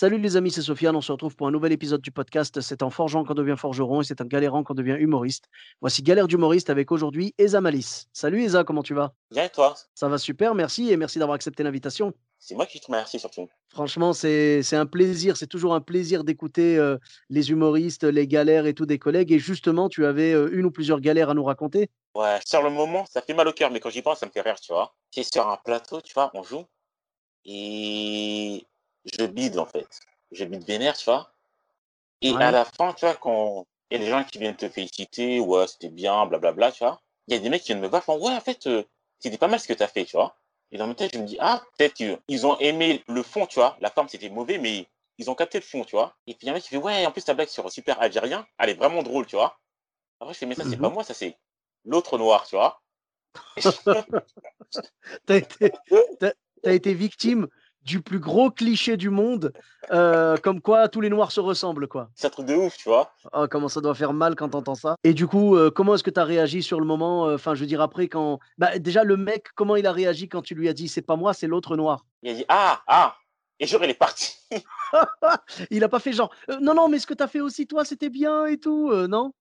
Salut les amis, c'est Sofiane. On se retrouve pour un nouvel épisode du podcast. C'est en forgeant qu'on devient forgeron et c'est en galérant qu'on devient humoriste. Voici Galère d'humoriste avec aujourd'hui Eza Malice. Salut Eza, comment tu vas? Bien et toi? Ça va super, merci et merci d'avoir accepté l'invitation. C'est moi qui te remercie surtout. Franchement, c'est c'est un plaisir, c'est toujours un plaisir d'écouter euh, les humoristes, les galères et tout des collègues. Et justement, tu avais euh, une ou plusieurs galères à nous raconter. Ouais, sur le moment, ça fait mal au cœur, mais quand j'y pense, ça me fait rire, tu vois. C'est sur un plateau, tu vois, on joue. Et je bide, en fait. Je bide vénère, tu vois. Et Ouais. à la fin, tu vois, quand il y a des gens qui viennent te féliciter, ouais, c'était bien, blablabla, tu vois. Il y a des mecs qui viennent me voir, font, ouais, en fait, euh, c'était pas mal ce que tu as fait, tu vois. Et dans ma tête, je me dis, ah, peut-être qu'ils ont aimé le fond, tu vois. La forme, c'était mauvais, mais ils ont capté le fond, tu vois. Et puis il y a un mec qui fait, ouais, en plus, ta blague sur Super Algérien, elle est vraiment drôle, tu vois. Après, je fais, mais ça, c'est pas moi, ça, c'est l'autre noir, tu vois. T'as été, été victime du plus gros cliché du monde, euh, comme quoi tous les noirs se ressemblent, quoi. c'est un truc de ouf, tu vois. Oh, comment ça doit faire mal quand t'entends ça. Et du coup, euh, comment est-ce que tu as réagi sur le moment euh, Enfin, je veux dire, après, quand. Bah, déjà, le mec, comment il a réagi quand tu lui as dit c'est pas moi, c'est l'autre noir? Il a dit, ah, ah. Et genre, il est parti. Il a pas fait genre Euh, non, non, mais ce que t'as fait aussi, toi, c'était bien et tout, non?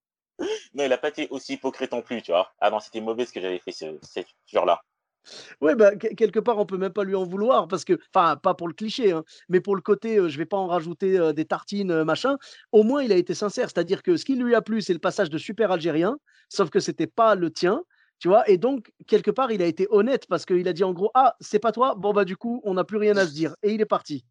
Non, il a pas été aussi hypocrite non plus, tu vois. Ah non, c'était mauvais ce que j'avais fait ce, ce genre-là. Ouais, bah, que- quelque part, on peut même pas lui en vouloir parce que, enfin, pas pour le cliché, hein, mais pour le côté, euh, je vais pas en rajouter des tartines, machin. Au moins, il a été sincère, c'est-à-dire que ce qui lui a plu, c'est le passage de super algérien, sauf que c'était pas le tien, tu vois. Et donc, quelque part, il a été honnête parce qu'il a dit en gros, ah, c'est pas toi, bon bah du coup, on n'a plus rien à se dire, et il est parti.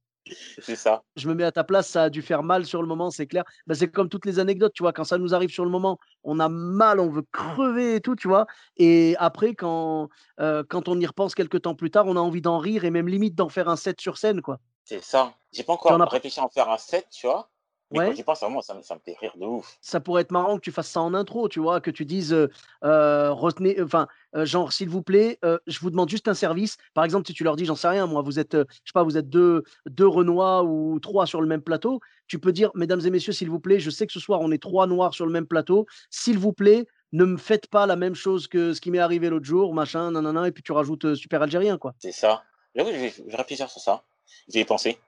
C'est ça. Je me mets à ta place, ça a dû faire mal sur le moment, c'est clair. Bah, c'est comme toutes les anecdotes, tu vois, quand ça nous arrive sur le moment, on a mal, on veut crever et tout, tu vois. Et après, quand, euh, quand on y repense quelques temps plus tard, on a envie d'en rire et même limite d'en faire un set sur scène, quoi. C'est ça. J'ai pas encore as- réfléchi à en faire un set, tu vois. Mais Ouais. quand j'y pense, vraiment, ça, me- ça me fait rire de ouf. Ça pourrait être marrant que tu fasses ça en intro, tu vois, que tu dises, euh, euh, retenez, enfin, euh, genre, s'il vous plaît, je vous demande juste un service. Par exemple, si tu leur dis, j'en sais rien, moi, vous êtes, je sais pas, vous êtes deux, deux Renois ou trois sur le même plateau, tu peux dire, mesdames et messieurs, s'il vous plaît, je sais que ce soir, on est trois Noirs sur le même plateau. S'il vous plaît, ne me faites pas la même chose que ce qui m'est arrivé l'autre jour, machin, nanana, et puis tu rajoutes super algérien, quoi. C'est ça. J'avoue, vais réfléchir sur ça. J'y ai pensé.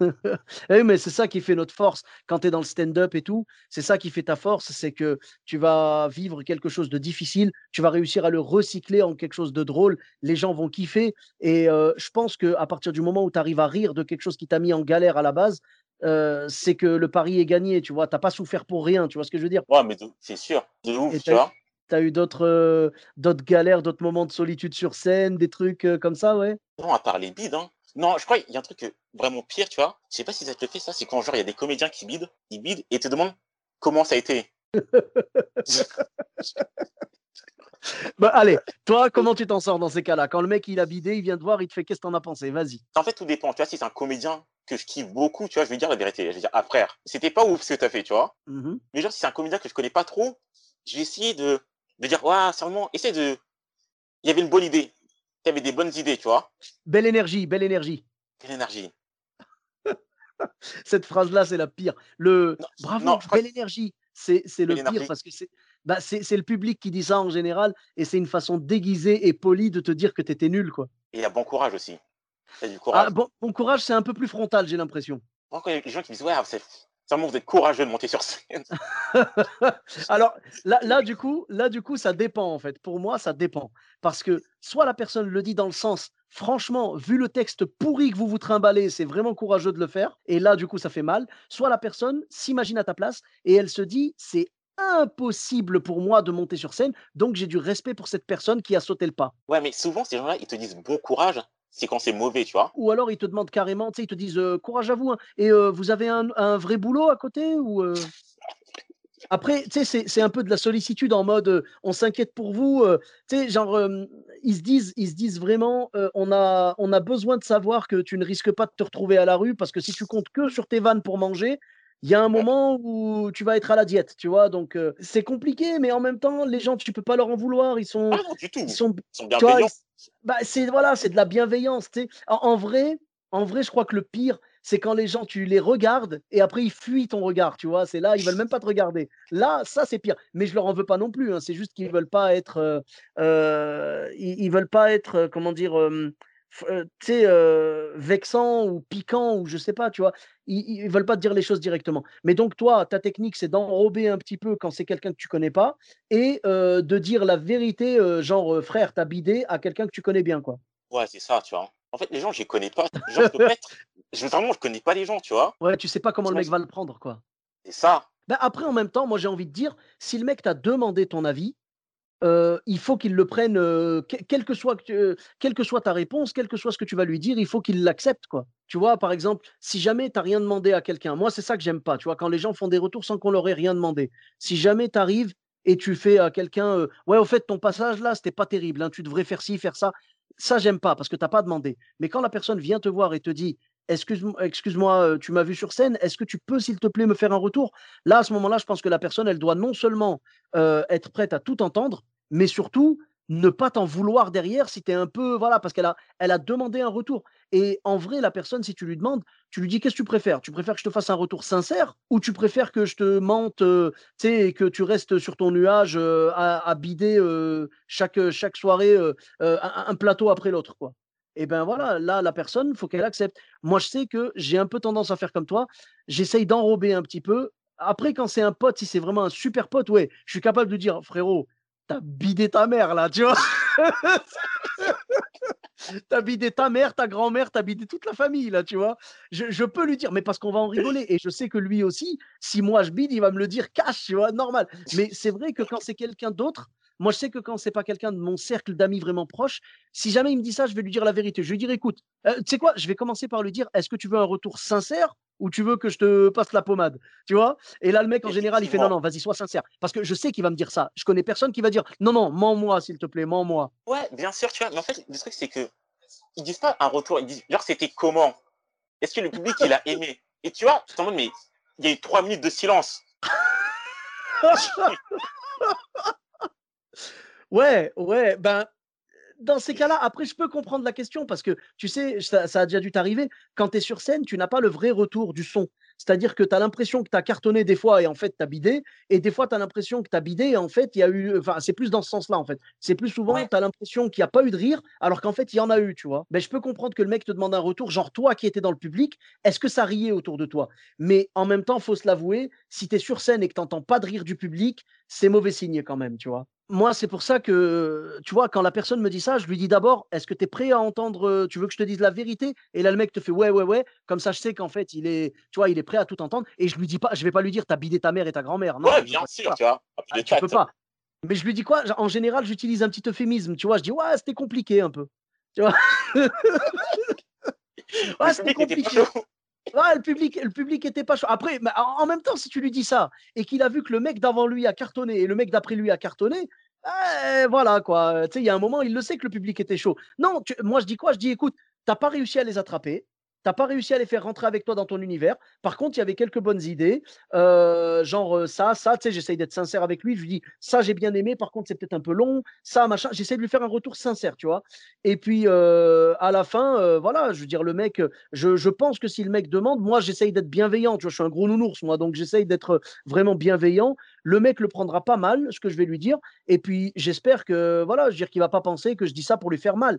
Eh oui, mais c'est ça qui fait notre force quand tu es dans le stand-up et tout. C'est ça qui fait ta force, c'est que tu vas vivre quelque chose de difficile, tu vas réussir à le recycler en quelque chose de drôle, les gens vont kiffer. Et euh, je pense qu'à partir du moment où tu arrives à rire de quelque chose qui t'a mis en galère à la base, euh, c'est que le pari est gagné, tu vois. T'as pas souffert pour rien, tu vois ce que je veux dire? Ouais, mais c'est sûr. De ouf, tu vois. Eu d'autres euh, d'autres galères, d'autres moments de solitude sur scène, des trucs euh, comme ça, ouais. Non, à part les bides, hein. Non, je crois qu'il y a un truc vraiment pire, tu vois. Je sais pas si ça te fait, ça. C'est quand, genre, il y a des comédiens qui bident, ils bident et te demandent comment ça a été. Bah, allez, toi, comment tu t'en sors dans ces cas-là? Quand le mec il a bidé, il vient te voir, il te fait qu'est-ce que t'en as pensé? Vas-y. En fait, tout dépend. Tu vois, si c'est un comédien que je kiffe beaucoup, tu vois, je vais dire la vérité. Je vais dire, ah frère, c'était pas ouf ce que t'as fait, tu vois. Mhm. Mais genre, si c'est un comédien que je connais pas trop, je vais essayer de, de dire, ouais, seulement, essaie de. Il y avait une bonne idée. Y avait des bonnes idées, tu vois. Belle énergie, belle énergie. Quelle énergie. Cette phrase-là, c'est la pire. Le Non, bravo, non, belle énergie, c'est le Belle pire énergie. parce que c'est bah, le public qui dit ça en général et c'est une façon déguisée et polie de te dire que t'étais nul, quoi. Et il y a bon courage aussi. Du Ah, courage. bon, bon courage, c'est un peu plus frontal, j'ai l'impression. Quand il y a des gens qui disent, ouais, c'est seulement vous êtes courageux de monter sur scène. Alors là, là, du coup, là, du coup, ça dépend en fait. Pour moi, ça dépend. Parce que soit la personne le dit dans le sens, franchement, vu le texte pourri que vous vous trimballez, c'est vraiment courageux de le faire. Et là, du coup, ça fait mal. Soit la personne s'imagine à ta place et elle se dit, c'est impossible pour moi de monter sur scène, donc j'ai du respect pour cette personne qui a sauté le pas. Ouais, mais souvent, ces gens-là, ils te disent bon courage, c'est quand c'est mauvais, tu vois. Ou alors ils te demandent carrément, tu sais, ils te disent euh, courage à vous. hein. Et euh, vous avez un, vrai boulot à côté ou euh, Après, tu sais, c'est un peu de la sollicitude en mode on s'inquiète pour vous. tu sais, genre, ils, se disent, ils se disent vraiment on, a, on a besoin de savoir que tu ne risques pas de te retrouver à la rue parce que si tu comptes que sur tes vannes pour manger, il y a un moment où tu vas être à la diète, tu vois. Donc, c'est compliqué, mais en même temps, les gens, tu peux pas leur en vouloir. Ils sont. Ah non, du tout. Ils sont, ils sont bienveillants. bah, c'est voilà, c'est de la bienveillance. sais. en, vrai, en vrai, je crois que le pire, c'est quand les gens, tu les regardes et après ils fuient ton regard, tu vois. C'est là, ils veulent même pas te regarder. Là, ça c'est pire. Mais je leur en veux pas non plus. Hein. C'est juste qu'ils veulent pas être, euh, euh, ils, veulent pas être, euh, comment dire, tu sais, vexant ou piquant ou je sais pas, tu vois. Ils, ils veulent pas te dire les choses directement. Mais donc toi, ta technique, c'est d'enrober un petit peu quand c'est quelqu'un que tu connais pas et de dire la vérité, genre frère, t'as bidé à quelqu'un que tu connais bien, quoi. Ouais, c'est ça, tu vois. En fait, les gens, je les connais pas. Genre, je être... je, vraiment, je connais pas les gens, tu vois. Ouais, tu sais pas comment le mec va le prendre, quoi. C'est ça. Ben après, en même temps, moi, j'ai envie de dire, si le mec t'a demandé ton avis, il faut qu'il le prenne, quelle, que soit, ta réponse, quel que soit ce que tu vas lui dire, il faut qu'il l'accepte. Tu vois, par exemple, si jamais tu n'as rien demandé à quelqu'un, moi, c'est ça que j'aime pas, tu vois, quand les gens font des retours sans qu'on leur ait rien demandé. Si jamais tu arrives et tu fais à quelqu'un, ouais, au fait, ton passage là, c'était pas terrible, hein, tu devrais faire ci, faire ça ça, j'aime pas parce que tu n'as pas demandé. Mais quand la personne vient te voir et te dit Excuse-moi, excuse tu m'as vu sur scène, est-ce que tu peux, s'il te plaît, me faire un retour? Là, à ce moment-là, je pense que la personne, elle doit non seulement être prête à tout entendre, mais surtout ne pas t'en vouloir derrière si tu es un peu. Voilà, parce qu'elle a, elle a demandé un retour. Et en vrai, la personne, si tu lui demandes, tu lui dis qu'est-ce que tu préfères? Tu préfères que je te fasse un retour sincère ou tu préfères que je te mente euh, et que tu restes sur ton nuage à, bider chaque, soirée un, plateau après l'autre et ben voilà, là, la personne, faut qu'elle accepte. Moi, je sais que j'ai un peu tendance à faire comme toi. J'essaye d'enrober un petit peu. Après, quand c'est un pote, si c'est vraiment un super pote, ouais, je suis capable de dire, frérot, t'as bidé ta mère là, tu vois. t'as bidé ta mère, ta grand-mère, t'as bidé toute la famille là, tu vois. Je, peux lui dire, mais parce qu'on va en rigoler. Et je sais que lui aussi, si moi je bide, il va me le dire cash, tu vois, normal. Mais c'est vrai que quand c'est quelqu'un d'autre, moi, je sais que quand c'est pas quelqu'un de mon cercle d'amis vraiment proche, si jamais il me dit ça, je vais lui dire la vérité. Je vais lui dire, écoute, euh, tu sais quoi, je vais commencer par lui dire, est-ce que tu veux un retour sincère ou tu veux que je te passe la pommade Tu vois? Et là, le mec, en général, il fait, non, non, vas-y, sois sincère. Parce que je sais qu'il va me dire ça. Je connais personne qui va dire, non, non, mens-moi, s'il te plaît, mens-moi. Ouais, bien sûr, tu vois. Mais en fait, le truc, c'est que ils disent pas un retour, ils disent, genre, c'était comment? Est-ce que le public, il a aimé? Et tu vois, tu mais il y a eu trois minutes de silence. Ouais, ouais, ben, dans ces cas-là, après, je peux comprendre la question parce que, tu sais, ça, a déjà dû t'arriver. Quand tu es sur scène, tu n'as pas le vrai retour du son. C'est-à-dire que tu as l'impression que tu as cartonné des fois et en fait, tu as bidé. Et des fois, tu as l'impression que tu as bidé et en fait, il y a eu. Enfin, c'est plus dans ce sens-là, en fait. C'est plus souvent, tu as l'impression qu'il n'y a pas eu de rire alors qu'en fait, il y en a eu, tu vois. Ben, je peux comprendre que le mec te demande un retour, genre toi qui étais dans le public, est-ce que ça riait autour de toi? Mais en même temps, faut se l'avouer, si tu es sur scène et que tu n'entends pas de rire du public, c'est mauvais signe quand même, tu vois moi, c'est pour ça que, tu vois, quand la personne me dit ça, je lui dis d'abord, est-ce que tu es prêt à entendre, tu veux que je te dise la vérité? Et là, le mec te fait, ouais, ouais, ouais. Comme ça, je sais qu'en fait, il est, tu vois, il est prêt à tout entendre. Et je lui dis pas, je vais pas lui dire, t'as bidé ta mère et ta grand-mère. Non, ouais, bien sûr, tu vois. Ah, tu peux pas. Mais je lui dis quoi? En général, j'utilise un petit euphémisme, tu vois. Je dis, ouais, c'était compliqué un peu. Tu vois? Ouais, c'était compliqué. Ouais, le public, le était pas chaud. Après, en même temps, si tu lui dis ça et qu'il a vu que le mec d'avant lui a cartonné et le mec d'après lui a cartonné, eh, voilà quoi. Tu sais, il y a un moment, il le sait que le public était chaud. Non, moi je dis quoi? Je dis écoute, t'as pas réussi à les attraper n'as pas réussi à les faire rentrer avec toi dans ton univers. Par contre, il y avait quelques bonnes idées, euh, genre euh, ça, ça, tu sais, j'essaye d'être sincère avec lui. Je lui dis, ça, j'ai bien aimé, par contre, c'est peut-être un peu long, ça, machin. J'essaie de lui faire un retour sincère, tu vois. Et puis, euh, à la fin, voilà, je veux dire, le mec, je, je, pense que si le mec demande, moi, j'essaye d'être bienveillant, tu vois, je suis un gros nounours, moi, donc j'essaye d'être vraiment bienveillant. Le mec le prendra pas mal, ce que je vais lui dire. Et puis, j'espère que, voilà, je veux dire qu'il va pas penser que je dis ça pour lui faire mal.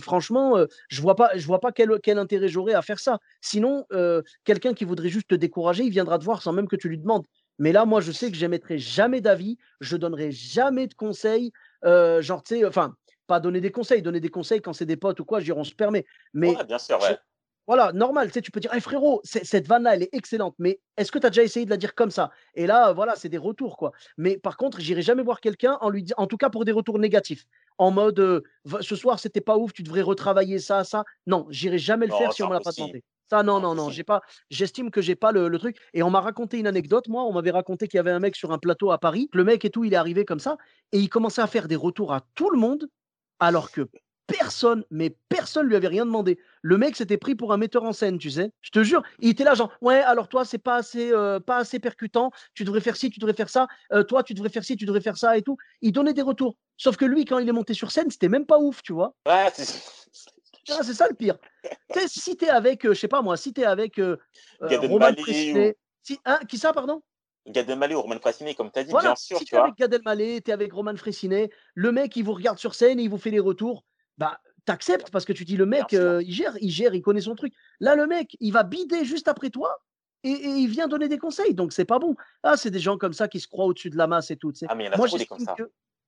franchement, je vois pas, je vois pas quel, quel intérêt j'aurais à faire ça. Sinon, euh, quelqu'un qui voudrait juste te décourager, il viendra te voir sans même que tu lui demandes. Mais là, moi, je sais que j'émettrai jamais d'avis, je donnerai jamais de conseils. Euh, genre, tu sais, enfin, pas donner des conseils, donner des conseils quand c'est des potes ou quoi, je dirais, on se permet. Mais bien sûr, ouais. Voilà, normal, tu sais, tu peux dire, hey, frérot, cette vanne-là, elle est excellente, mais est-ce que tu as déjà essayé de la dire comme ça? Et là, voilà, c'est des retours, quoi. Mais par contre, j'irai jamais voir quelqu'un en lui disant, en tout cas pour des retours négatifs en mode ce soir c'était pas ouf, tu devrais retravailler ça, ça. Non, j'irai jamais le faire si on me l'a pas demandé. Ça, non, non, non, j'ai pas. J'estime que j'ai pas le, le truc. Et on m'a raconté une anecdote. Moi, on m'avait raconté qu'il y avait un mec sur un plateau à Paris. Le mec et tout, il est arrivé comme ça et il commençait à faire des retours à tout le monde, alors que personne, mais personne lui avait rien demandé. Le mec s'était pris pour un metteur en scène, tu sais. Je te jure, il était là genre ouais, alors toi c'est pas assez, euh, pas assez percutant. Tu devrais faire ci, tu devrais faire ça. Euh, toi tu devrais faire ci, tu devrais faire ça et tout. Il donnait des retours. Sauf que lui, quand il est monté sur scène, c'était même pas ouf, tu vois. Ouais, c'est- ça le pire. Tu si t'es avec, euh, je sais pas moi, si t'es avec Roman Frécinet, si, hein, qui ça, pardon? Gad Elmaleh ou Roman Frassiné, comme tu as dit, Voilà, bien sûr, si tu t'es vois. avec Gad Elmaleh, t'es avec Roman Frécinet, le mec il vous regarde sur scène et il vous fait les retours, bah t'acceptes parce que tu dis le mec sûr. euh, il gère, il gère, il connaît son truc. Là le mec il va bider juste après toi et, et il vient donner des conseils, donc c'est pas bon. Ah c'est des gens comme ça qui se croient au-dessus de la masse et tout. Ah, mais il y en a Moi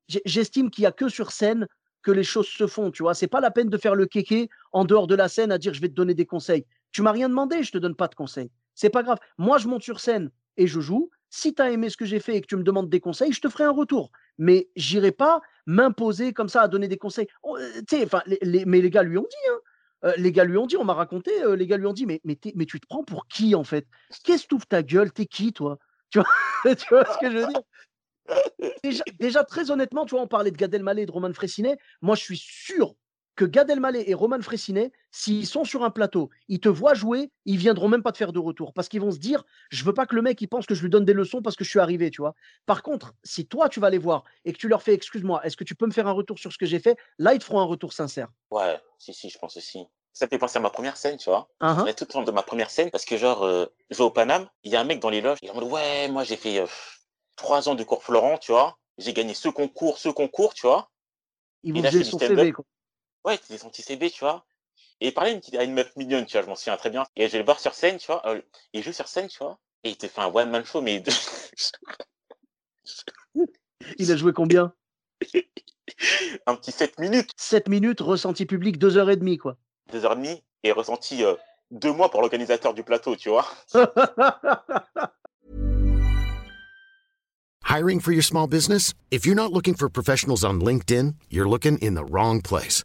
j'estime qu'il y a que sur scène que les choses se font, tu vois. C'est pas la peine de faire le kéké en dehors de la scène à dire je vais te donner des conseils. Tu m'as rien demandé, je te donne pas de conseils. C'est pas grave. Moi je monte sur scène et je joue. Si tu as aimé ce que j'ai fait et que tu me demandes des conseils, je te ferai un retour. Mais j'irai pas m'imposer comme ça à donner des conseils. Oh, euh, enfin, les, mais les gars lui ont dit, hein. Euh, les gars lui ont dit, on m'a raconté, euh, les gars lui ont dit, mais, mais, mais tu te prends pour qui en fait? Qu'est-ce que tu ta gueule? T'es qui toi? Tu vois, tu vois ce que je veux dire? Déjà, déjà, très honnêtement, tu vois, on parlait de Gad Elmaleh et de Roman Frécinet. Moi, je suis sûr que Gad Elmaleh et Roman Frécinet, s'ils sont sur un plateau, ils te voient jouer, ils viendront même pas te faire de retour parce qu'ils vont se dire, je veux pas que le mec il pense que je lui donne des leçons parce que je suis arrivé, tu vois. Par contre, si toi tu vas les voir et que tu leur fais, excuse-moi, est-ce que tu peux me faire un retour sur ce que j'ai fait? Là, ils te feront un retour sincère. Ouais, si, si, je pense aussi. Ça me fait penser à ma première scène, tu vois. Hein, hein Ouais, tout le temps de ma première scène, parce que genre, euh, je vais au Paname, il y a un mec dans les loges, il est en mode, ouais, moi j'ai fait euh, trois ans de cours Florent, tu vois. J'ai gagné ce concours, ce concours, tu vois. Ils il vont son. CV. Quoi. Ouais, c'était son petit CV, tu vois. Et il parlait à une, petite- à une meuf mignonne, tu vois, je m'en souviens très bien. Et je vais le voir sur scène, tu vois. euh, il joue sur scène, tu vois. Et il te fait un one-man show, mais Il a joué combien? Un petit 7 minutes, 7 minutes, ressenti public, 2h30, quoi. deux heures et demie, et ressenti euh, deux mois pour l'organisateur du plateau, tu vois. Hiring for your small business? If you're not looking for professionals on LinkedIn, you're looking in the wrong place.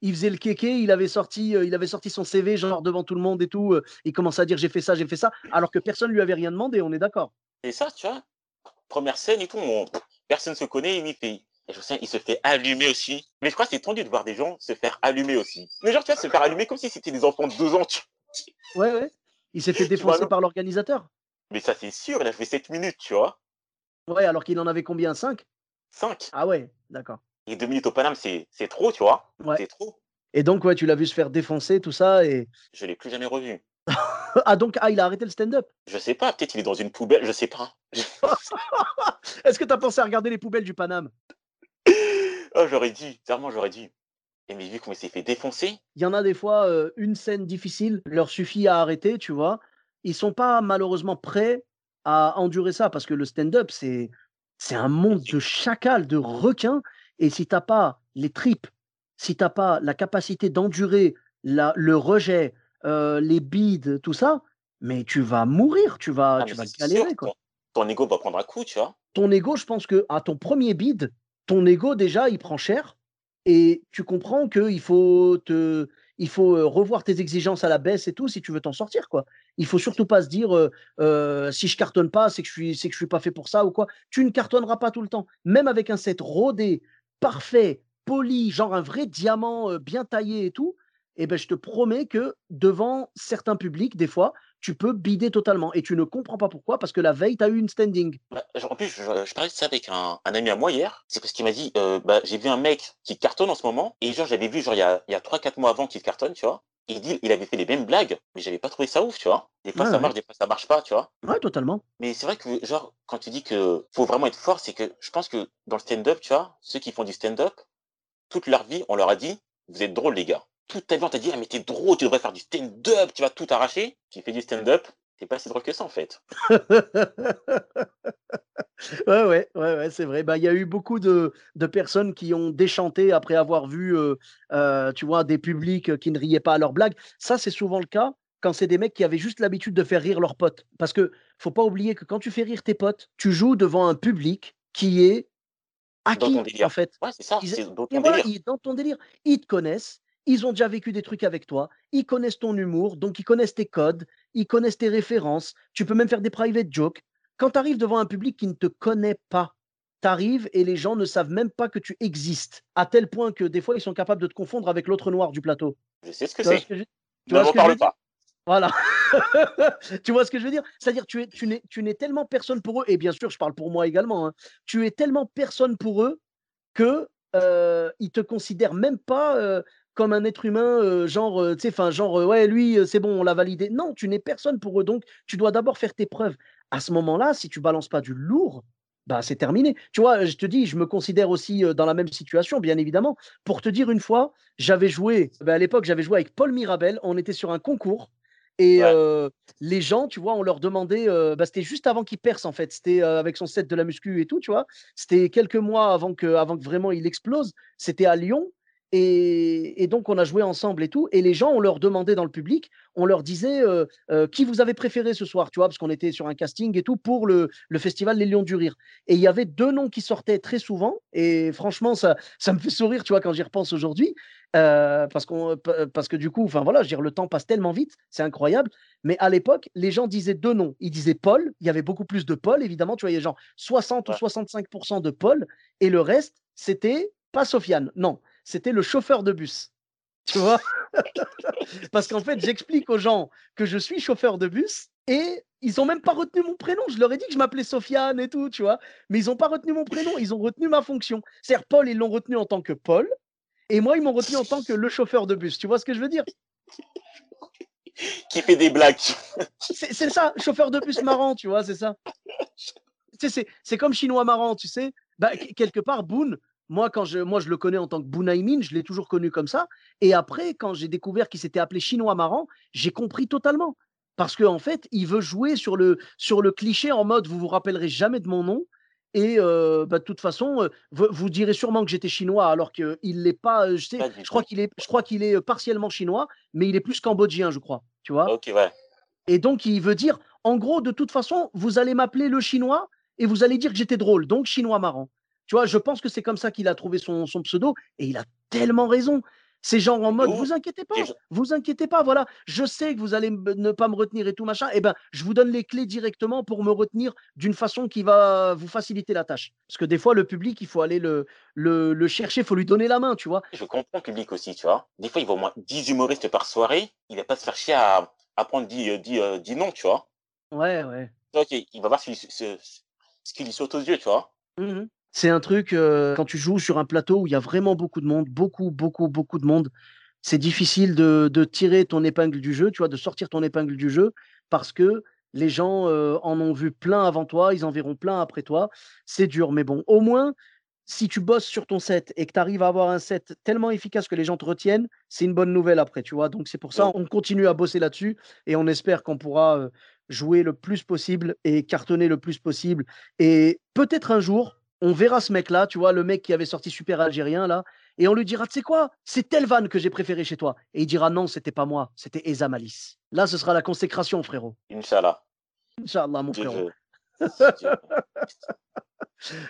Il faisait le kéké, il avait sorti, euh, il avait sorti son CV genre devant tout le monde et tout. euh, il commençait à dire j'ai fait ça, j'ai fait ça, alors que personne lui avait rien demandé. On est d'accord. Et ça, tu vois, première scène et tout, on- personne se connaît, il, fait, et je sais, il se fait allumer aussi. Mais je crois que c'est tendu de voir des gens se faire allumer aussi. Mais genre, tu vois, se faire allumer comme si c'était des enfants de deux ans. tu- Ouais, ouais. Il s'est fait défoncer par l'organisateur. Mais ça, c'est sûr, il a fait 7 minutes, tu vois. Ouais, alors qu'il en avait combien 5 5. Ah ouais, d'accord. Et 2 minutes au Paname, c'est trop, tu vois. Ouais. C'est trop. Et donc, ouais, tu l'as vu se faire défoncer, tout ça. Et... Je l'ai plus jamais revu. Ah, donc, ah, il a arrêté le stand-up? Je sais pas, peut-être il est dans une poubelle, je sais pas. Est-ce que tu as pensé à regarder les poubelles du Paname? Oh, j'aurais dû, clairement, j'aurais dû. Et mais vu comment il s'est fait défoncer, Il y en a des fois, euh, une scène difficile leur suffit à arrêter, tu vois. Ils sont pas malheureusement prêts à endurer ça parce que le stand-up, c'est c'est un monde de chacal, de requins. Et si t'as pas les tripes, si t'as pas la capacité d'endurer le rejet, euh, les bides, tout ça, mais tu vas mourir, tu vas, ah, tu vas galérer. sûr, Quoi. ton, ton ego va prendre un coup, tu vois. Ton ego, je pense que à ton premier bide, ton ego déjà, il prend cher. Et tu comprends qu'il faut te, il faut euh, revoir tes exigences à la baisse et tout si tu veux t'en sortir quoi. Il faut surtout pas se dire euh, euh, si je cartonne pas, c'est que je suis, c'est que je suis pas fait pour ça ou quoi. Tu ne cartonneras pas tout le temps, même avec un set rodé, parfait, poli, genre un vrai diamant bien taillé et tout. Et ben je te promets que devant certains publics, des fois, tu peux bider totalement et tu ne comprends pas pourquoi parce que la veille tu as eu une standing. Bah, en plus, je, parlais de ça avec un, ami à moi hier. C'est parce qu'il m'a dit, bah, j'ai vu un mec qui cartonne en ce moment. Et genre, j'avais vu, genre, il y a, y a 3-4 mois avant qu'il cartonne, tu vois. Il dit, il avait fait les mêmes blagues, mais j'avais pas trouvé ça ouf, tu vois. Des fois, Ouais, ça ouais. marche, des fois, ça marche pas, tu vois. Ouais, totalement. Mais c'est vrai que, genre, quand tu dis que faut vraiment être fort, c'est que je pense que dans le stand-up, tu vois, ceux qui font du stand-up, toute leur vie, on leur a dit, vous êtes drôles, les gars. Toute ta vie, on t'a dit, ah, mais t'es drôle, tu devrais faire du stand-up, tu vas tout arracher. Tu fais du stand-up, c'est pas si drôle que ça en fait. Ouais, ouais, ouais, ouais, c'est vrai. Bah, il y a eu beaucoup de de personnes qui ont déchanté après avoir vu, heu heu, tu vois, des publics, qui ne riaient pas à leurs blagues. Ça, c'est souvent le cas quand c'est des mecs qui avaient juste l'habitude de faire rire leurs potes. Parce que faut pas oublier que quand tu fais rire tes potes, tu joues devant un public qui est acquis, en fait. Ouais, c'est ça, Ils c'est dans et ton voilà, délire. ils dans ton délire. Ils te connaissent, ils ont déjà vécu des trucs avec toi, ils connaissent ton humour, donc ils connaissent tes codes, ils connaissent tes références. Tu peux même faire des private jokes. Quand tu arrives devant un public qui ne te connaît pas, tu arrives et les gens ne savent même pas que tu existes, à tel point que des fois, ils sont capables de te confondre avec l'autre noir du plateau. Je sais ce que c'est. ce que je tu Ne m'en parle pas. Voilà. Tu vois ce que je veux dire? C'est-à-dire tu es tu n'es tu n'es tellement personne pour eux et bien sûr, je parle pour moi également, hein. Tu es tellement personne pour eux que, heu, ils te considèrent même pas, heu, comme un être humain, heu, genre, heu, tu sais, enfin, genre, heu, ouais, lui, c'est bon, on l'a validé. Non, tu n'es personne pour eux, donc tu dois d'abord faire tes preuves. À ce moment-là, si tu balances pas du lourd, bah, c'est terminé. Tu vois, je te dis, je me considère aussi, dans la même situation, bien évidemment. Pour te dire, une fois, j'avais joué, bah, à l'époque, j'avais joué avec Paul Mirabel, on était sur un concours et Ouais. les gens, tu vois, on leur demandait, heu, bah, c'était juste avant qu'il perce, en fait. C'était, avec son set de la muscu et tout, tu vois? C'était quelques mois avant que avant que vraiment il explose. C'était à Lyon et et donc on a joué ensemble et tout et les gens, on leur demandait dans le public, on leur disait, heu heu: «Qui vous avez préféré ce soir?» tu vois? Parce qu'on était sur un casting et tout pour le le festival Les Lions du Rire et il y avait 2 noms qui sortaient très souvent et franchement ça ça me fait sourire, tu vois, quand j'y repense aujourd'hui, heu, parce qu'on parce que du coup, enfin voilà, je veux dire, le temps passe tellement vite, c'est incroyable, mais à l'époque, les gens disaient 2 noms. Ils disaient Paul, il y avait beaucoup plus de Paul évidemment, tu vois? Il y a genre 60 ou Ouais. 65% de Paul et le reste, c'était pas Sofiane, non, c'était le chauffeur de bus. Tu vois? Parce qu'en fait, j'explique aux gens que je suis chauffeur de bus et ils ont même pas retenu mon prénom. Je leur ai dit que je m'appelais Sofiane et tout, tu vois? Mais ils ont pas retenu mon prénom, ils ont retenu ma fonction. C'est-à-dire Paul, ils l'ont retenu en tant que Paul et moi, ils m'ont retenu en tant que le chauffeur de bus. Tu vois ce que je veux dire? Qui fait des blagues. C'est c'est ça, chauffeur de bus marrant, tu vois? C'est ça. C'est c'est comme chinois marrant, tu sais? Bah, qu quelque part, Boun, moi, quand je moi, je le connais en tant que Bounaimin, je l'ai toujours connu comme ça et après, quand j'ai découvert qu'il s'était appelé chinois marrant, j'ai compris totalement. Parce qu'en fait, il veut jouer sur le sur le cliché en mode: «Vous vous rappellerez jamais de mon nom et heu, bah, de toute façon, heu, vous vous direz sûrement que j'étais chinois», alors qu'il l'est pas, heu, je sais je crois qu'il est je crois qu'il est, partiellement chinois, mais il est plus cambodgien, je crois, tu vois? Ok, ouais. Et donc il veut dire: «En gros, de toute façon, vous allez m'appeler le chinois et vous allez dire que j'étais drôle, donc chinois marrant». Tu vois? Je pense que c'est comme ça qu'il a trouvé son son pseudo et il a tellement raison. C'est genre en mode. «Vous inquiétez pas, vous inquiétez pas, voilà, je sais que vous allez ne pas me retenir et tout machin, et ben, je vous donne les clés directement pour me retenir d'une façon qui va vous faciliter la tâche». Parce que des fois, le public, il faut aller le le le chercher, il faut lui donner la main, tu vois? Je comprends le public aussi, tu vois. Des fois, il voit au moins 10 humoristes par soirée. Il va pas se faire chier à, à prendre 10, euh, 10, euh, 10 noms, tu vois. Ouais, ouais. Ok, il va voir ce, qui- ce- ce qui lui saute aux yeux, tu vois. Mmh C'est un truc, quand tu joues sur un plateau où il y a vraiment beaucoup de monde, beaucoup, beaucoup, beaucoup de monde, c'est difficile de de tirer ton épingle du jeu, tu vois? De sortir ton épingle du jeu parce que les gens, en ont vu plein avant toi, ils en verront plein après toi. C'est dur, mais bon, au moins, si tu bosses sur ton set et que tu arrives à avoir un set tellement efficace que les gens te retiennent, c'est une bonne nouvelle après, tu vois? Donc c'est pour ça, on continue à bosser là-dessus et on espère qu'on pourra, jouer le plus possible et cartonner le plus possible et peut-être un jour, on verra ce mec-là, tu vois? Le mec qui avait sorti Super Algérien là et on lui dira: «Tu sais quoi? C'est telle vanne que j'ai préférée chez toi» et il dira: «Non, c'était pas moi, c'était Eza Malice». Là, ce sera la consécration frérot. Inch'Allah. Inch'Allah mon frérot.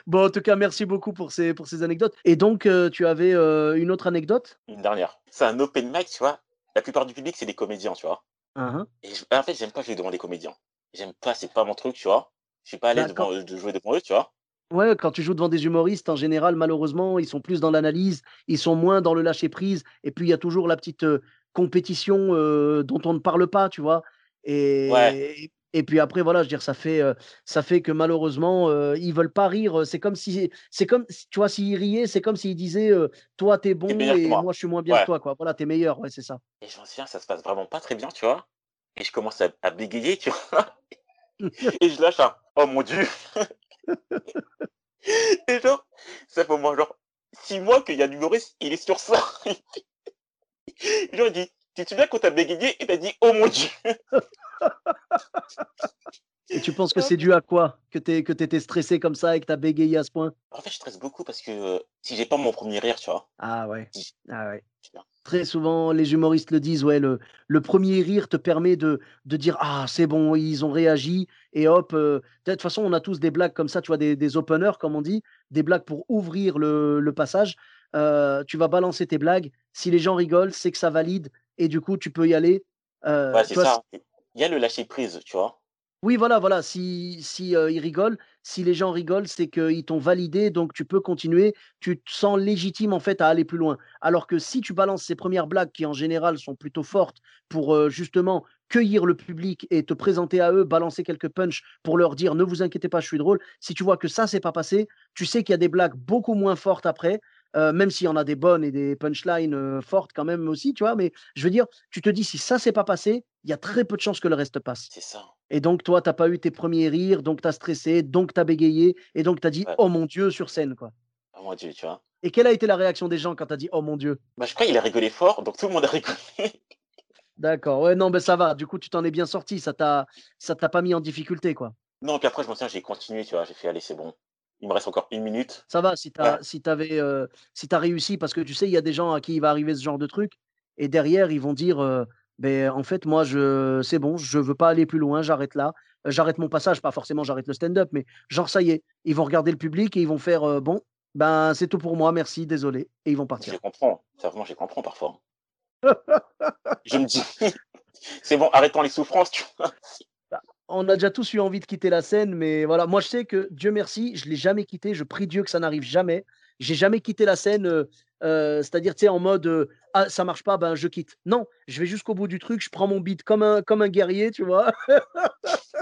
Bon, en tout cas, merci beaucoup pour ces pour ces anecdotes et donc heu, tu avais, heu, une autre anecdote? Une dernière. C'est un open mic, tu vois. La plupart du public, c'est des comédiens, tu vois. Et je- en fait, j'aime pas jouer devant des comédiens. J'aime pas, c'est pas mon truc, tu vois. Je suis pas à l'aise de jouer devant eux, tu vois. Ouais, quand tu joues devant des humoristes, en général, malheureusement, ils sont plus dans l'analyse, ils sont moins dans le lâcher prise et puis il y a toujours la petite, heu, compétition, heu, dont on ne parle pas, tu vois? Ouais, Et et puis après, voilà, je veux dire, ça fait, heu, ça fait que malheureusement, heu, ils veulent pas rire, c'est comme si c'est comme tu vois, s'ils riaient, c'est comme s'ils disaient, «Toi, t'es bon et moi. moi, je suis moins bien que toi», quoi. Voilà, tu es meilleur, ouais, c'est ça. Et je m'en souviens, ça se passe vraiment pas très bien, tu vois. Et je commence à, à bégayer, tu vois. Et je lâche un Oh mon dieu. Et genre, ça fait au moins genre six mois qu'il y a l'humoriste, il est sur ça. Genre, il dit Tu te souviens quand t'as bégayé et t'as dit Oh mon dieu? Et tu penses que c'est dû à quoi? Que tu que étais stressé comme ça et que tu as bégayé à ce point? En fait, je stresse beaucoup parce que euh, si j'ai pas mon premier rire, tu vois. Ah ouais. si- Ah ouais. Très souvent, les humoristes le disent, ouais, le, le premier rire te permet de, de dire Ah, c'est bon, ils ont réagi, et hop. euh, de toute façon, on a tous des blagues comme ça, tu vois, des, des openers, comme on dit, des blagues pour ouvrir le, le passage. Euh, tu vas balancer tes blagues. Si les gens rigolent, c'est que ça valide, et du coup, tu peux y aller. Euh, Ouais, c'est ça. Il y a le lâcher prise, tu vois. Oui, voilà, voilà. Si, si euh, ils rigolent, si les gens rigolent, c'est qu'ils t'ont validé, donc tu peux continuer. Tu te sens légitime en fait à aller plus loin. Alors que si tu balances ces premières blagues qui en général sont plutôt fortes pour euh, justement cueillir le public et te présenter à eux, balancer quelques punchs pour leur dire ne vous inquiétez pas, je suis drôle. Si tu vois que ça c'est pas passé, tu sais qu'il y a des blagues beaucoup moins fortes après. euh, même s'il y en a des bonnes et des punchlines fortes quand même aussi, tu vois, mais je veux dire, tu te dis si ça s'est pas passé, il y a très peu de chances que le reste passe. C'est ça. Et donc, toi, tu n'as pas eu tes premiers rires, donc tu as stressé, donc tu as bégayé, et donc tu as dit Ouais. Oh mon Dieu sur scène. quoi. Oh mon Dieu, tu vois. Et quelle a été la réaction des gens quand tu as dit Oh mon Dieu? Bah, je crois qu'il a rigolé fort, donc tout le monde a rigolé. D'accord, ouais, non, ben ça va. Du coup, tu t'en es bien sorti, ça t'a ça t'a pas mis en difficulté. quoi. Non, puis après, je me souviens, j'ai continué, tu vois. J'ai fait, allez, c'est bon. Il me reste encore une minute. Ça va si tu Ouais. as, si t'avais, euh, si réussi, parce que tu sais, il y a des gens à qui il va arriver ce genre de truc, et derrière, ils vont dire euh, ben, En fait, moi, je c'est bon, je veux pas aller plus loin, j'arrête là. Euh, J'arrête mon passage, pas forcément j'arrête le stand-up, mais genre, ça y est, ils vont regarder le public et ils vont faire euh, Bon, ben c'est tout pour moi, merci, désolé, et ils vont partir. Je comprends. Vraiment, je comprends parfois. je me dis, c'est bon, arrêtons les souffrances, tu vois. on a déjà tous eu envie de quitter la scène, mais voilà, moi je sais que Dieu merci, je l'ai jamais quitté. Je prie Dieu que ça n'arrive jamais. J'ai jamais quitté la scène, euh, euh, c'est-à-dire tu sais en mode euh, ah ça marche pas, ben je quitte. Non, je vais jusqu'au bout du truc, je prends mon beat comme un comme un guerrier, tu vois.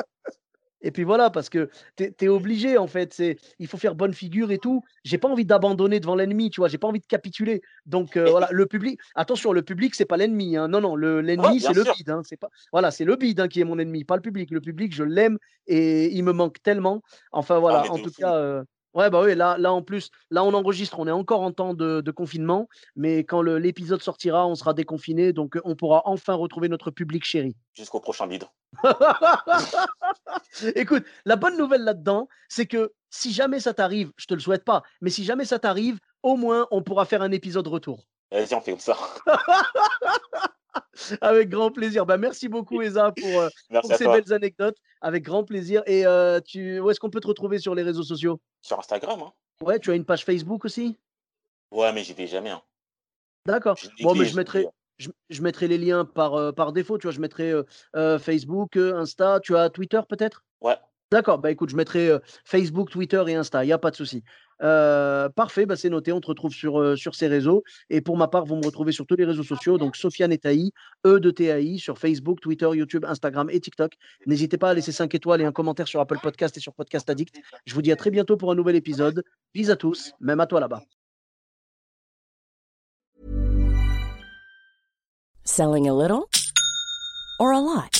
Et puis voilà, parce que tu es, obligé en fait. C'est, il faut faire bonne figure et tout. J'ai pas envie d'abandonner devant l'ennemi, tu vois. J'ai pas envie de capituler. Donc euh, voilà, le public. Attention, le public c'est pas l'ennemi. hein. Non non, le, l'ennemi c'est le bide. hein. C'est pas. Voilà, c'est le bide hein, qui est mon ennemi, pas le public. Le public, je l'aime et il me manque tellement. Enfin voilà, mais en tout fou. cas. Ouais, bah oui, là, là en plus, là on enregistre, on est encore en temps de, de confinement, mais quand l'épisode sortira, on sera déconfiné, donc euh, on pourra enfin retrouver notre public chéri. Jusqu'au prochain bide. Écoute, la bonne nouvelle là-dedans, c'est que si jamais ça t'arrive, je te le souhaite pas, mais si jamais ça t'arrive, au moins on pourra faire un épisode retour. Vas-y, on fait comme ça. Avec grand plaisir. Bah, merci beaucoup, Eza, pour, euh, Merci pour ces toi. belles anecdotes. Avec grand plaisir. Et euh, tu... où est-ce qu'on peut te retrouver sur les réseaux sociaux? Sur Instagram, hein. Ouais, tu as une page Facebook aussi? Ouais, mais j'y vais jamais. Hein. D'accord. Bon, mais je mettrai, je, je mettrai les liens par, euh, par défaut. Tu vois, je mettrai euh, Facebook, Insta. Tu as Twitter peut-être? Ouais. D'accord. Bah écoute, je mettrai Facebook, Twitter et Insta. Il n'y a pas de souci. Euh, parfait. Bah, c'est noté. On te retrouve sur, euh, sur ces réseaux. Et pour ma part, vous me retrouvez sur tous les réseaux sociaux. Donc, Sofiane et Taï, E de TAI, sur Facebook, Twitter, YouTube, Instagram et TikTok. N'hésitez pas à laisser 5 étoiles et un commentaire sur Apple Podcast et sur Podcast Addict. Je vous dis à très bientôt pour un nouvel épisode. Bis à tous, même à toi là-bas. Selling a little or a lot?